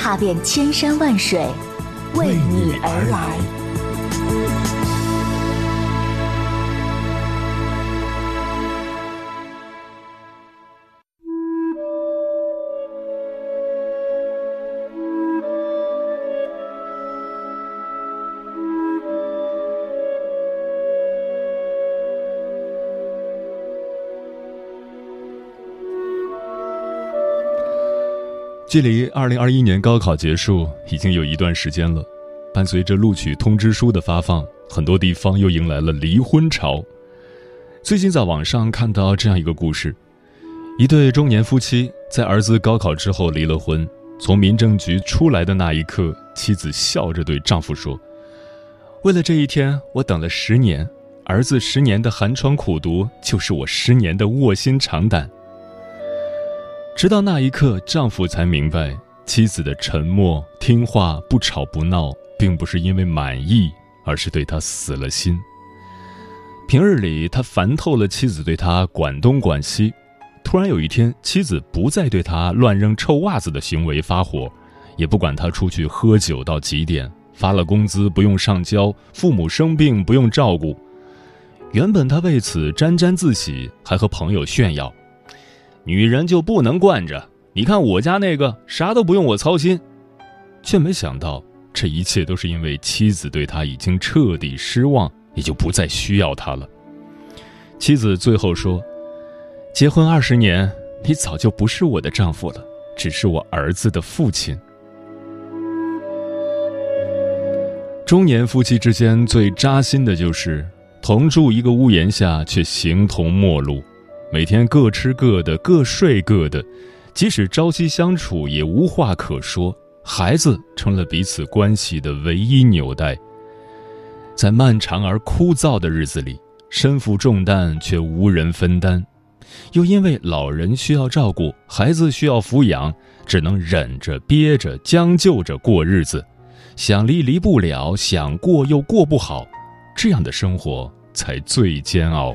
踏遍千山万水，为你而来。距离二零二一年高考结束已经有一段时间了，伴随着录取通知书的发放，很多地方又迎来了离婚潮。最近在网上看到这样一个故事：一对中年夫妻在儿子高考之后离了婚，从民政局出来的那一刻，妻子笑着对丈夫说：“为了这一天，我等了十年，儿子十年的寒窗苦读，就是我十年的卧薪尝胆。”直到那一刻，丈夫才明白，妻子的沉默、听话、不吵不闹，并不是因为满意，而是对他死了心。平日里，他烦透了妻子对他管东管西，突然有一天，妻子不再对他乱扔臭袜子的行为发火，也不管他出去喝酒到几点，发了工资不用上交，父母生病不用照顾。原本他为此沾沾自喜，还和朋友炫耀。女人就不能惯着？你看我家那个啥都不用我操心，却没想到这一切都是因为妻子对他已经彻底失望，也就不再需要他了。妻子最后说：“结婚二十年，你早就不是我的丈夫了，只是我儿子的父亲。”中年夫妻之间最扎心的就是同住一个屋檐下，却形同陌路。每天各吃各的，各睡各的，即使朝夕相处，也无话可说。孩子成了彼此关系的唯一纽带。在漫长而枯燥的日子里，身负重担却无人分担，又因为老人需要照顾，孩子需要抚养，只能忍着、憋着、将就着过日子。想离离不了，想过又过不好，这样的生活才最煎熬。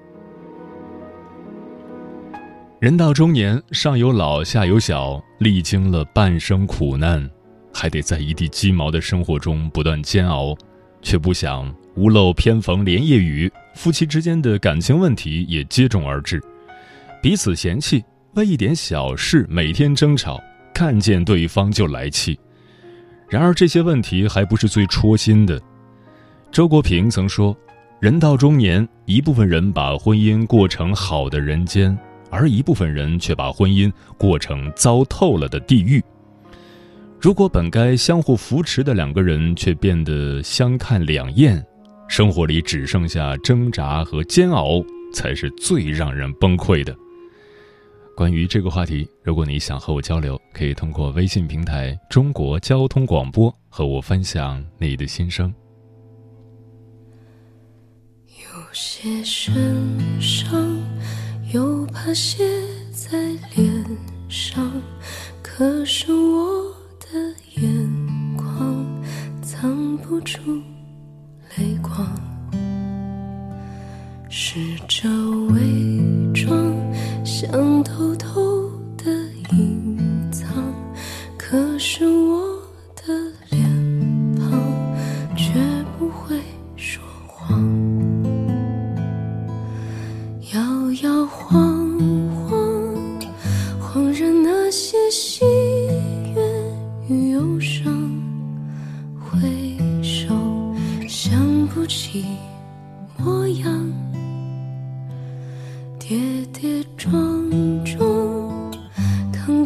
人到中年，上有老，下有小，历经了半生苦难，还得在一地鸡毛的生活中不断煎熬，却不想屋漏偏逢连夜雨，夫妻之间的感情问题也接踵而至，彼此嫌弃，为一点小事每天争吵，看见对方就来气。然而这些问题还不是最戳心的。周国平曾说：“人到中年，一部分人把婚姻过成好的人间。”而一部分人却把婚姻过成糟透了的地狱。如果本该相互扶持的两个人却变得相看两厌，生活里只剩下挣扎和煎熬，才是最让人崩溃的。关于这个话题，如果你想和我交流，可以通过微信平台“中国交通广播”和我分享你的心声。有些身上。又怕写在脸上，可是我的眼眶藏不住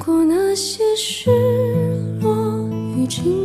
过那些失落与惊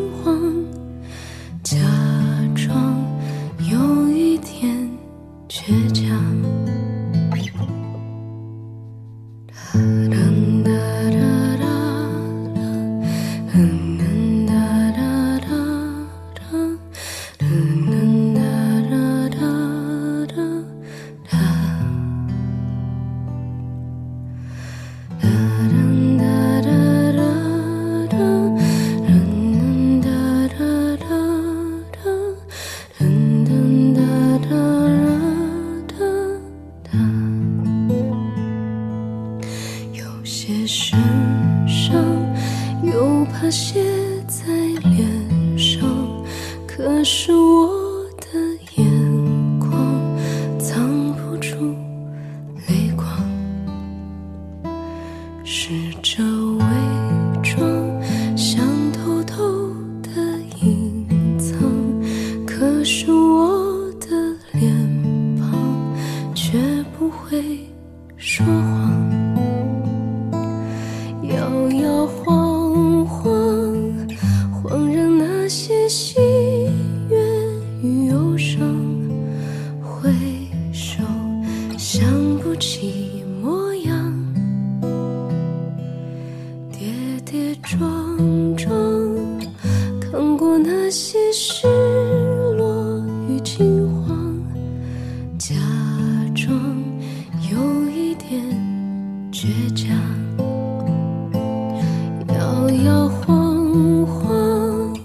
摇晃晃，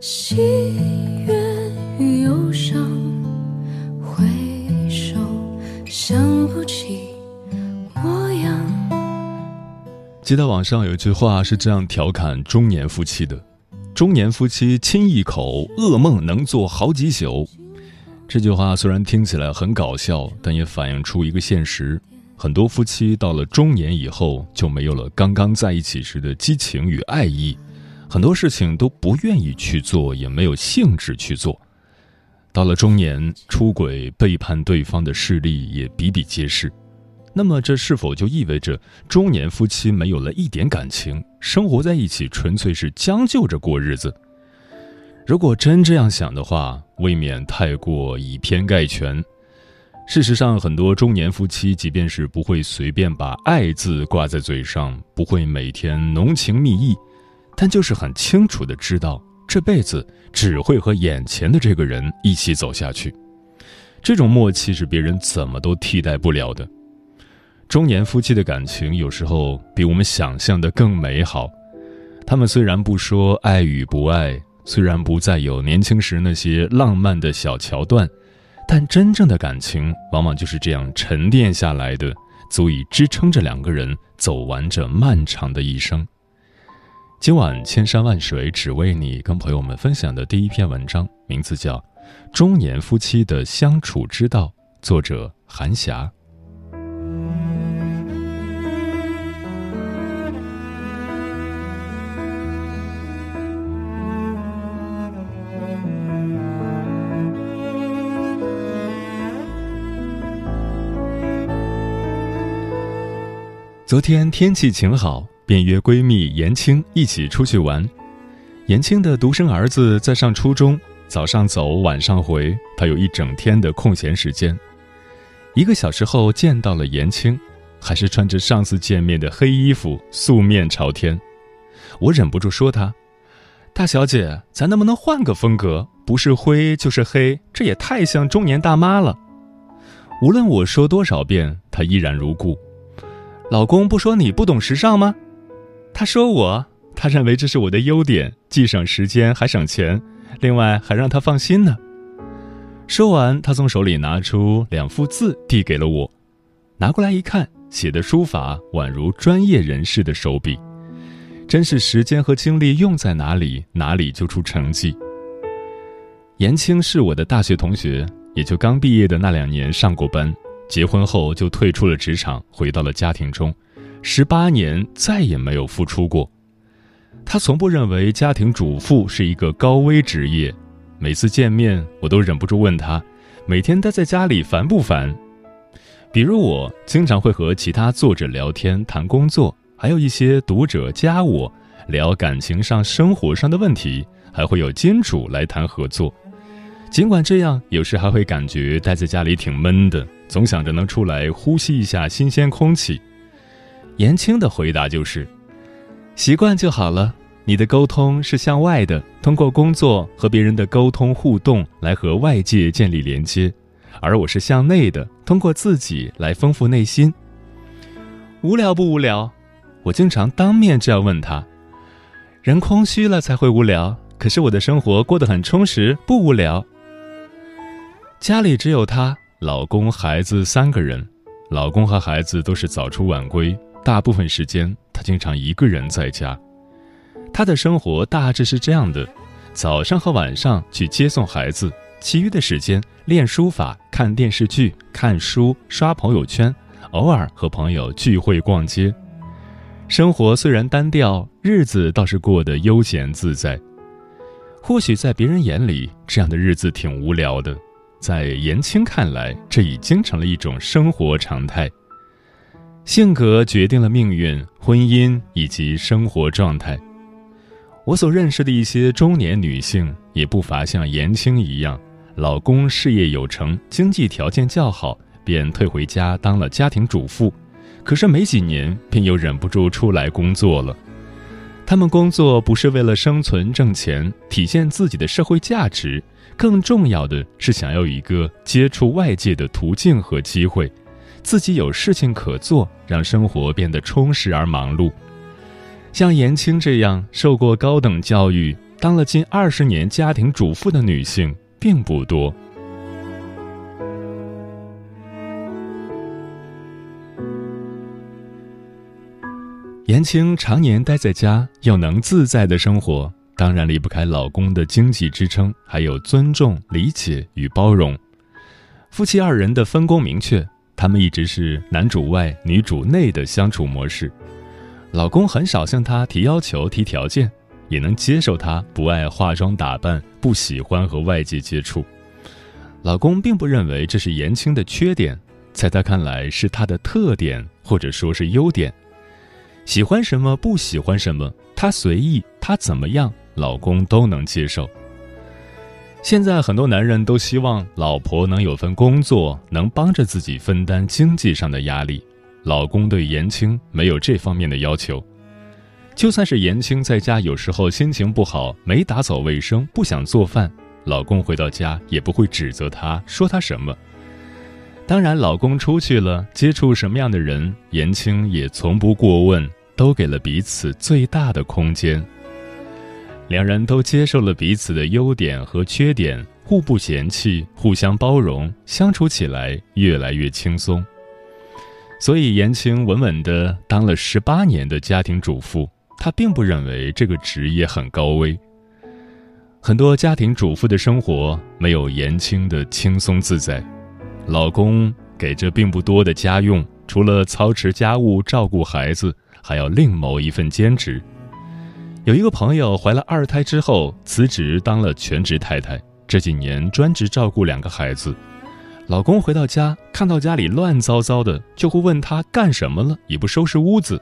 喜悦与忧伤，回首想不起模样。记得网上有一句话是这样调侃中年夫妻的：“中年夫妻亲一口，噩梦能做好几宿。”这句话虽然听起来很搞笑，但也反映出一个现实：很多夫妻到了中年以后，就没有了刚刚在一起时的激情与爱意，很多事情都不愿意去做，也没有兴致去做。到了中年，出轨、背叛对方的事例也比比皆是。那么，这是否就意味着中年夫妻没有了一点感情，生活在一起纯粹是将就着过日子？如果真这样想的话，未免太过以偏概全。事实上，很多中年夫妻，即便是不会随便把“爱”字挂在嘴上，不会每天浓情蜜意，但就是很清楚的知道，这辈子只会和眼前的这个人一起走下去。这种默契是别人怎么都替代不了的。中年夫妻的感情有时候比我们想象的更美好。他们虽然不说爱与不爱，虽然不再有年轻时那些浪漫的小桥段，但真正的感情往往就是这样沉淀下来的，足以支撑着两个人走完这漫长的一生。今晚千山万水只为你，跟朋友们分享的第一篇文章，名字叫《中年夫妻的相处之道》，作者韩霞。昨天天气晴好，便约闺蜜严青一起出去玩。严青的独生儿子在上初中，早上走，晚上回，他有一整天的空闲时间。一个小时后见到了严青，还是穿着上次见面的黑衣服，素面朝天。我忍不住说他：“大小姐，咱能不能换个风格？不是灰就是黑，这也太像中年大妈了。”无论我说多少遍，他依然如故。老公不说你不懂时尚吗？他说我，他认为这是我的优点，既省时间还省钱，另外还让他放心呢。说完，他从手里拿出两幅字递给了我，拿过来一看，写的书法宛如专业人士的手笔，真是时间和精力用在哪里，哪里就出成绩。严青是我的大学同学，也就刚毕业的那两年上过班。结婚后就退出了职场，回到了家庭中，十八年再也没有付出过。他从不认为家庭主妇是一个高危职业，每次见面我都忍不住问他，每天待在家里烦不烦？比如我经常会和其他作者聊天谈工作，还有一些读者加我聊感情上、生活上的问题，还会有金主来谈合作。尽管这样，有时还会感觉待在家里挺闷的，总想着能出来呼吸一下新鲜空气。言青的回答就是：习惯就好了。你的沟通是向外的，通过工作和别人的沟通互动来和外界建立连接，而我是向内的，通过自己来丰富内心。无聊不无聊？我经常当面这样问他。人空虚了才会无聊，可是我的生活过得很充实，不无聊。家里只有他，老公、孩子三个人，老公和孩子都是早出晚归，大部分时间她经常一个人在家。她的生活大致是这样的：早上和晚上去接送孩子，其余的时间练书法、看电视剧、看书、刷朋友圈，偶尔和朋友聚会逛街。生活虽然单调，日子倒是过得悠闲自在。或许在别人眼里，这样的日子挺无聊的，在言青看来，这已经成了一种生活常态。性格决定了命运、婚姻以及生活状态。我所认识的一些中年女性，也不乏像言青一样，老公事业有成，经济条件较好，便退回家当了家庭主妇。可是没几年，便又忍不住出来工作了。他们工作不是为了生存挣钱，体现自己的社会价值，更重要的是想要一个接触外界的途径和机会，自己有事情可做，让生活变得充实而忙碌。像严青这样受过高等教育、当了近二十年家庭主妇的女性并不多。严青常年待在家，又能自在的生活，当然离不开老公的经济支撑，还有尊重、理解与包容。夫妻二人的分工明确，他们一直是男主外、女主内的相处模式。老公很少向她提要求、提条件，也能接受她不爱化妆打扮、不喜欢和外界接触。老公并不认为这是言青的缺点，在他看来是他的特点，或者说是优点。喜欢什么，不喜欢什么，他随意，他怎么样，老公都能接受。现在很多男人都希望老婆能有份工作，能帮着自己分担经济上的压力。老公对言青没有这方面的要求，就算是言青在家有时候心情不好，没打扫卫生，不想做饭，老公回到家也不会指责她，说她什么。当然，老公出去了，接触什么样的人，言青也从不过问，都给了彼此最大的空间。两人都接受了彼此的优点和缺点，互不嫌弃，互相包容，相处起来越来越轻松。所以，颜青稳稳的当了十八年的家庭主妇，她并不认为这个职业很高危。很多家庭主妇的生活没有言青的轻松自在，老公给着并不多的家用，除了操持家务、照顾孩子，还要另谋一份兼职。有一个朋友怀了二胎之后辞职当了全职太太，这几年专职照顾两个孩子。老公回到家，看到家里乱糟糟的，就会问他干什么了，也不收拾屋子；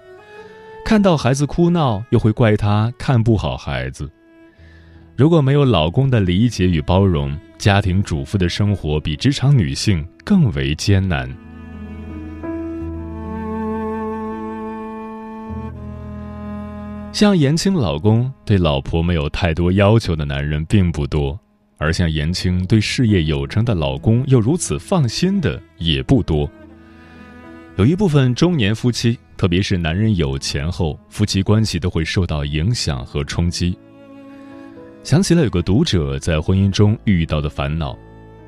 看到孩子哭闹，又会怪他看不好孩子。如果没有老公的理解与包容，家庭主妇的生活比职场女性更为艰难。像言青老公对老婆没有太多要求的男人并不多。而像言青对事业有成的老公又如此放心的也不多。有一部分中年夫妻，特别是男人有钱后，夫妻关系都会受到影响和冲击。想起了有个读者在婚姻中遇到的烦恼，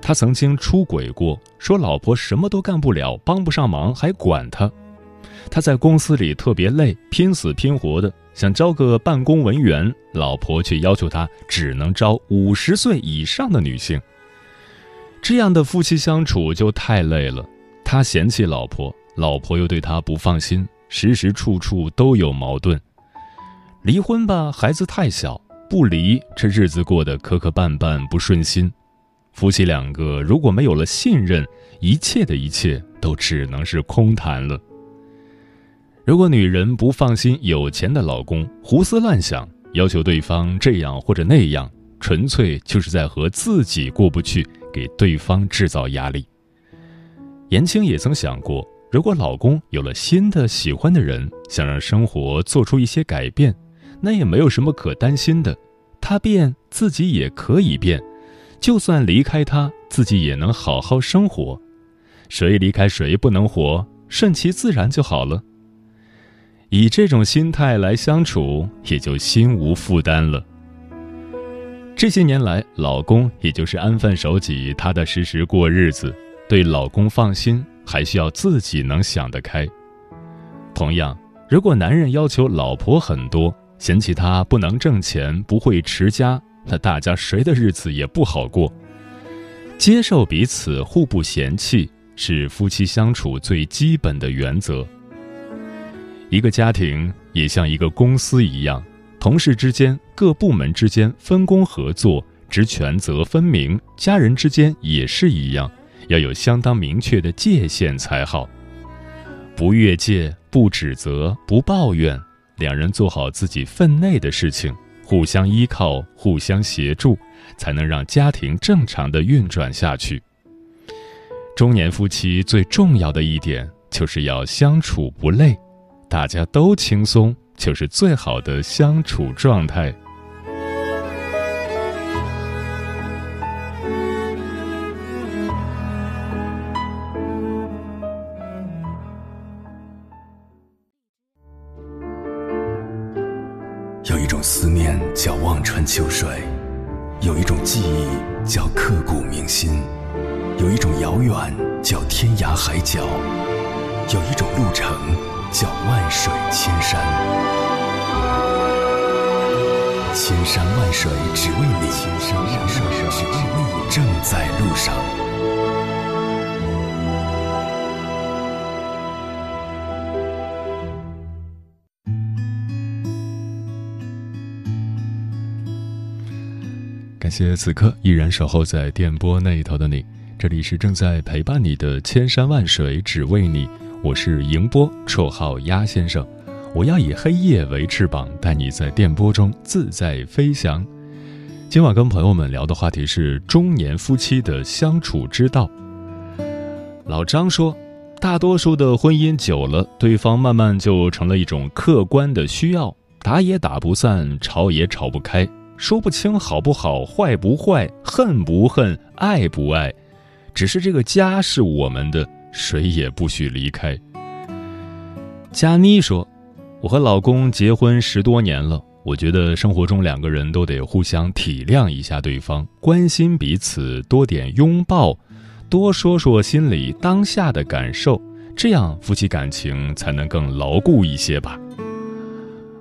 他曾经出轨过，说老婆什么都干不了，帮不上忙，还管他。他在公司里特别累，拼死拼活的。想招个办公文员，老婆却要求他只能招五十岁以上的女性。这样的夫妻相处就太累了。他嫌弃老婆，老婆又对他不放心，时时处处都有矛盾。离婚吧，孩子太小；不离，这日子过得磕磕绊绊，不顺心。夫妻两个如果没有了信任，一切的一切都只能是空谈了。如果女人不放心有钱的老公，胡思乱想，要求对方这样或者那样，纯粹就是在和自己过不去，给对方制造压力。言青也曾想过，如果老公有了新的喜欢的人，想让生活做出一些改变，那也没有什么可担心的。他变，自己也可以变。就算离开他，自己也能好好生活。谁离开谁不能活，顺其自然就好了。以这种心态来相处，也就心无负担了。这些年来，老公也就是安分守己、踏踏实实过日子。对老公放心，还需要自己能想得开。同样，如果男人要求老婆很多，嫌弃她不能挣钱、不会持家，那大家谁的日子也不好过。接受彼此互不嫌弃，是夫妻相处最基本的原则。一个家庭也像一个公司一样，同事之间、各部门之间分工合作，职权责分明；家人之间也是一样。要有相当明确的界限才好，不越界，不指责，不抱怨，两人做好自己分内的事情，互相依靠，互相协助，才能让家庭正常的运转下去。中年夫妻最重要的一点就是要相处不累，大家都轻松，就是最好的相处状态。有一种思念叫望穿秋水，有一种记忆叫刻骨铭心，有一种遥远叫天涯海角，有一种路程叫万水千山。千山万水只为你，千山万水只为你，正在路上。感谢此刻依然守候在电波那一头的你，这里是正在陪伴你的千山万水只为你，我是迎波，绰号鸭先生，我要以黑夜为翅膀，带你在电波中自在飞翔。今晚跟朋友们聊的话题是中年夫妻的相处之道。老张说，大多数的婚姻久了，对方慢慢就成了一种客观的需要，打也打不散，吵也吵不开。说不清好不好，坏不坏，恨不恨，爱不爱，只是这个家是我们的，谁也不许离开。佳妮说：“我和老公结婚十多年了，我觉得生活中两个人都得互相体谅一下对方，关心彼此，多点拥抱，多说说心里当下的感受，这样夫妻感情才能更牢固一些吧。”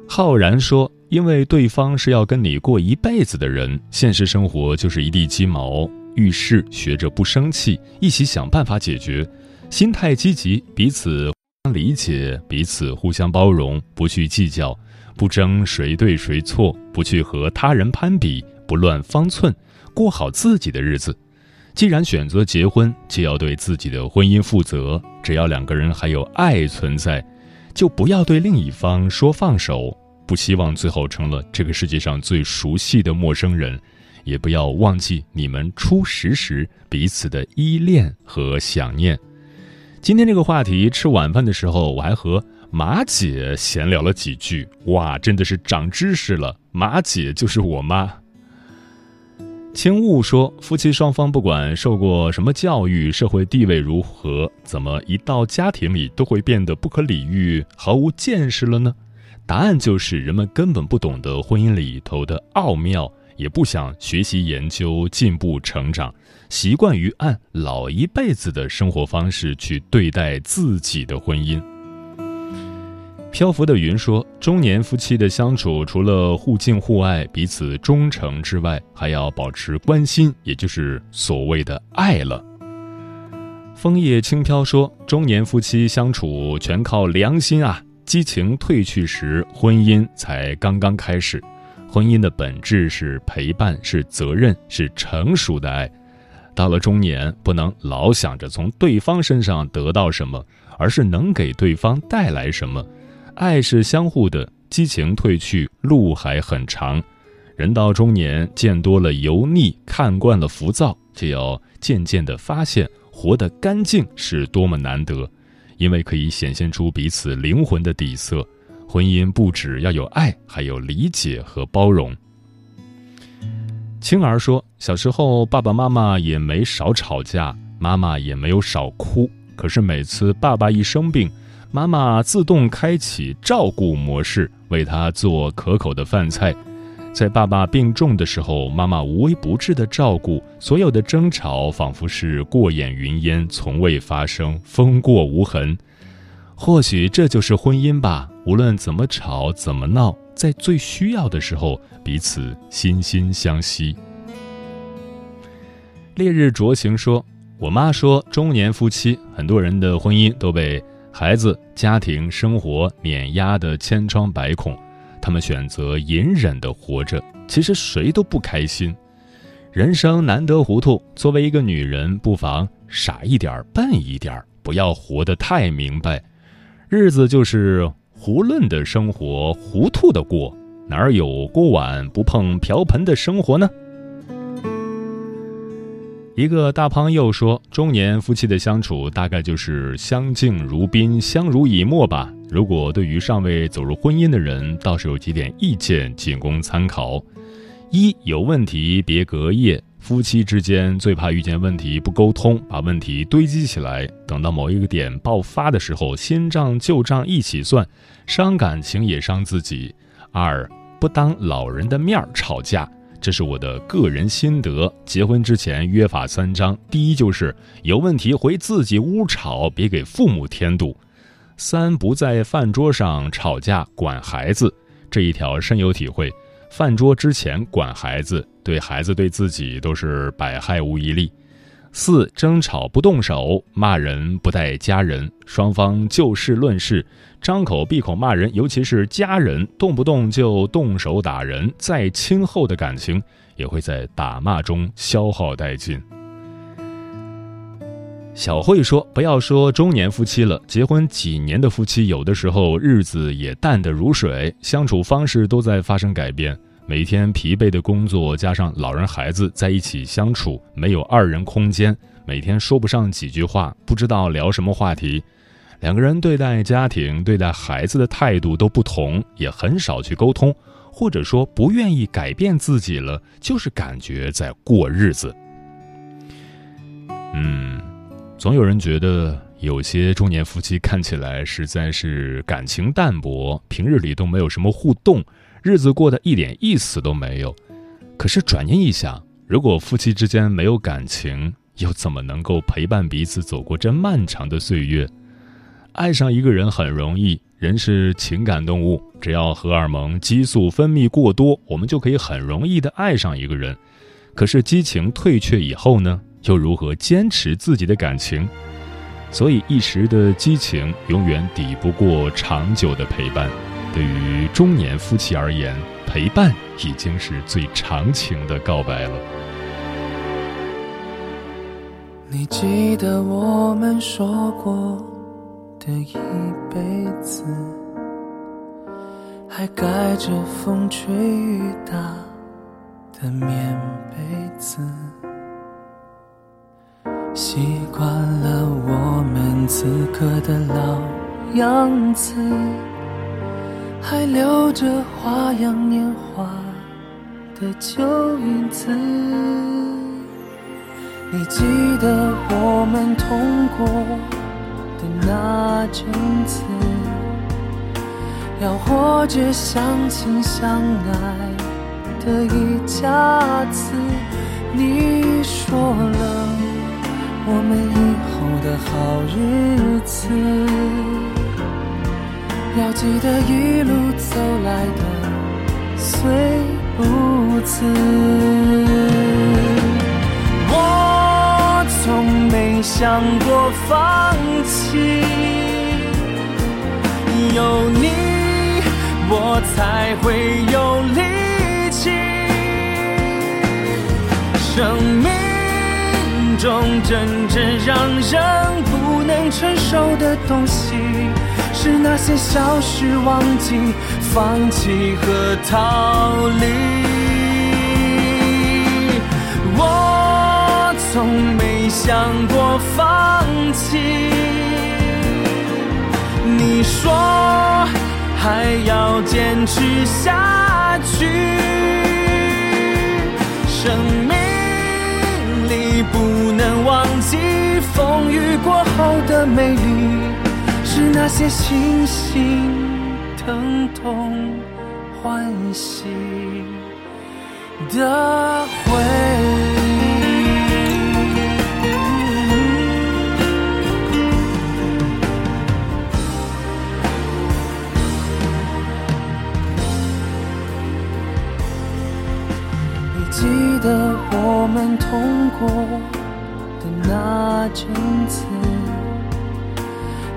浩然说。因为对方是要跟你过一辈子的人，现实生活就是一地鸡毛。遇事学着不生气，一起想办法解决，心态积极，彼此理解，彼此互相包容，不去计较，不争谁对谁错，不去和他人攀比，不乱方寸，过好自己的日子。既然选择结婚，就要对自己的婚姻负责。只要两个人还有爱存在，就不要对另一方说放手。不希望最后成了这个世界上最熟悉的陌生人，也不要忘记你们初识时彼此的依恋和想念。今天这个话题，吃晚饭的时候我还和马姐闲聊了几句，哇，真的是长知识了。马姐就是我妈。青雾说，夫妻双方不管受过什么教育，社会地位如何，怎么一到家庭里都会变得不可理喻、毫无见识了呢？答案就是人们根本不懂得婚姻里头的奥妙，也不想学习研究、进步成长，习惯于按老一辈子的生活方式去对待自己的婚姻。漂浮的云说：“中年夫妻的相处，除了互敬互爱、彼此忠诚之外，还要保持关心，也就是所谓的爱了。”枫叶轻飘说：“中年夫妻相处全靠良心啊。”激情褪去时，婚姻才刚刚开始。婚姻的本质是陪伴，是责任，是成熟的爱。到了中年，不能老想着从对方身上得到什么，而是能给对方带来什么。爱是相互的，激情褪去，路还很长。人到中年，见多了油腻，看惯了浮躁，就要渐渐地发现，活得干净是多么难得，因为可以显现出彼此灵魂的底色。婚姻不只要有爱，还有理解和包容。青儿说，小时候爸爸妈妈也没少吵架，妈妈也没有少哭，可是每次爸爸一生病，妈妈自动开启照顾模式，为他做可口的饭菜。在爸爸病重的时候，妈妈无微不至的照顾，所有的争吵仿佛是过眼云烟，从未发生，风过无痕。或许这就是婚姻吧。无论怎么吵，怎么闹，在最需要的时候，彼此心心相惜。烈日灼情说：“我妈说，中年夫妻很多人的婚姻都被孩子、家庭、生活碾压的千疮百孔。”他们选择隐忍的活着，其实谁都不开心。人生难得糊涂，作为一个女人，不妨傻一点、笨一点，不要活得太明白。日子就是胡乱的生活，糊涂的过，哪有锅碗不碰瓢盆的生活呢？一个大胖又说：“中年夫妻的相处，大概就是相敬如宾，相濡以沫吧。”如果对于尚未走入婚姻的人，倒是有几点意见仅供参考：一有问题别隔夜，夫妻之间最怕遇见问题不沟通，把问题堆积起来，等到某一个点爆发的时候，新账旧账一起算，伤感情也伤自己。二不当老人的面儿吵架，这是我的个人心得。结婚之前约法三章，第一就是有问题回自己屋吵，别给父母添堵。三不在饭桌上吵架管孩子，这一条深有体会。饭桌之前管孩子，对孩子对自己都是百害无一利。四争吵不动手，骂人不带家人，双方就事论事，张口闭口骂人，尤其是家人，动不动就动手打人，再亲厚的感情也会在打骂中消耗殆尽。小慧说：“不要说中年夫妻了，结婚几年的夫妻，有的时候日子也淡得如水，相处方式都在发生改变。每天疲惫的工作，加上老人孩子在一起相处，没有二人空间，每天说不上几句话，不知道聊什么话题。两个人对待家庭、对待孩子的态度都不同，也很少去沟通，或者说不愿意改变自己了，就是感觉在过日子。嗯。”总有人觉得有些中年夫妻看起来实在是感情淡薄，平日里都没有什么互动，日子过得一点意思都没有。可是转念一想，如果夫妻之间没有感情，又怎么能够陪伴彼此走过这漫长的岁月？爱上一个人很容易，人是情感动物，只要荷尔蒙激素分泌过多，我们就可以很容易的爱上一个人。可是激情退却以后呢？又如何坚持自己的感情？所以一时的激情永远抵不过长久的陪伴。对于中年夫妻而言，陪伴已经是最长情的告白了。你记得我们说过的一辈子，还盖着风吹雨打的棉被子。习惯了我们此刻的老样子，还留着花样年华的旧影子。你记得我们痛过的那阵子，要活着相亲相爱的一家子。你说了。我们以后的好日子，要记得一路走来的虽不辞。我从没想过放弃，有你，我才会有力气。生命。中真正让人不能承受的东西，是那些消失、忘记、放弃和逃离。我从没想过放弃。你说还要坚持下去，生命不能忘记风雨过后的美丽。是那些星星疼痛欢喜的回你记得我们痛过的那阵子？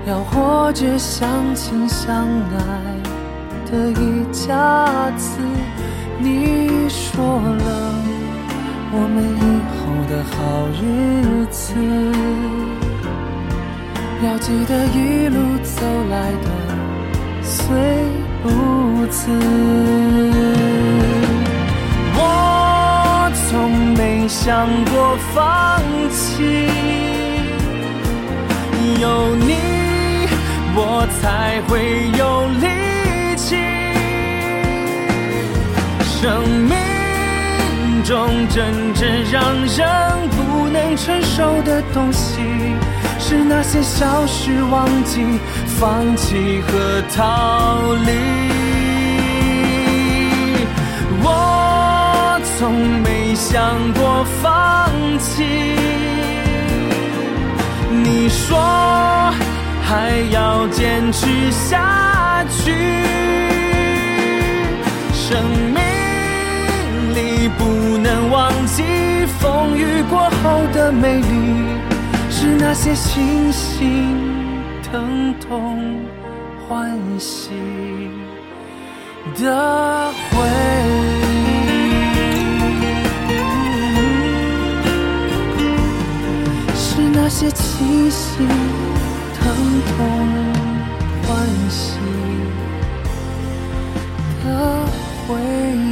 要活着相亲相爱的一家子，你说了我们以后的好日子，要记得一路走来的虽不辞。从没想过放弃，有你。我才会有力气。生命中真正让人不能承受的东西，是那些消失、忘记、放弃和逃离。放弃。你说。还要坚持下去，生命里不能忘记风雨过后的美丽，是那些星星疼痛欢喜的回忆，那些清醒、疼痛、欢喜的回忆。